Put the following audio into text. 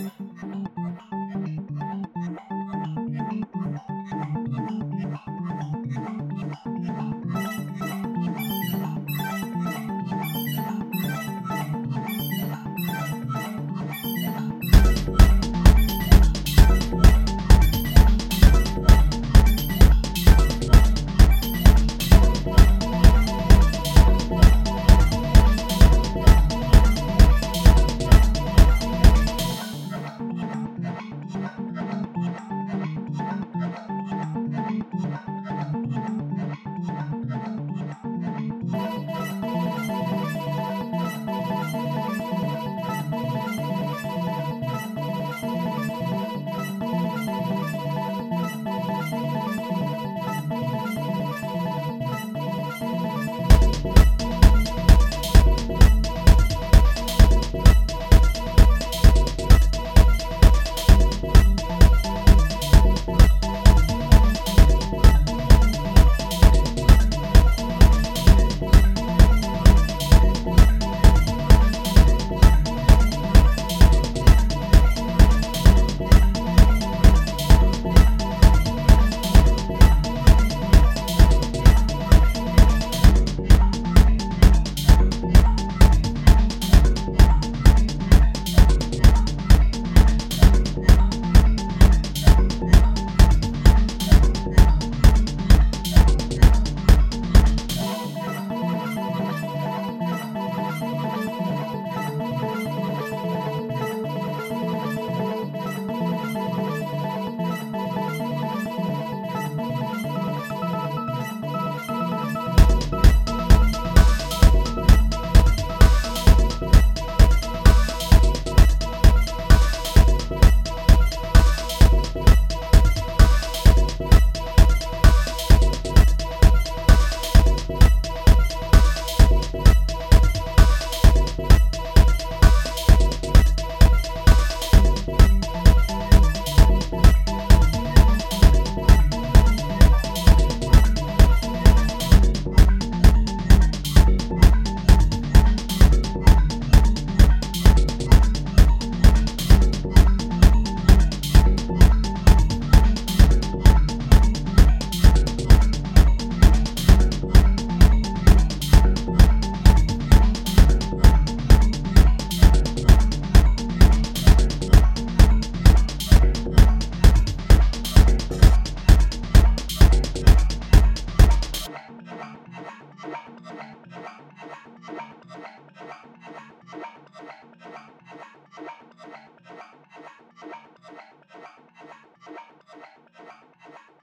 Thank y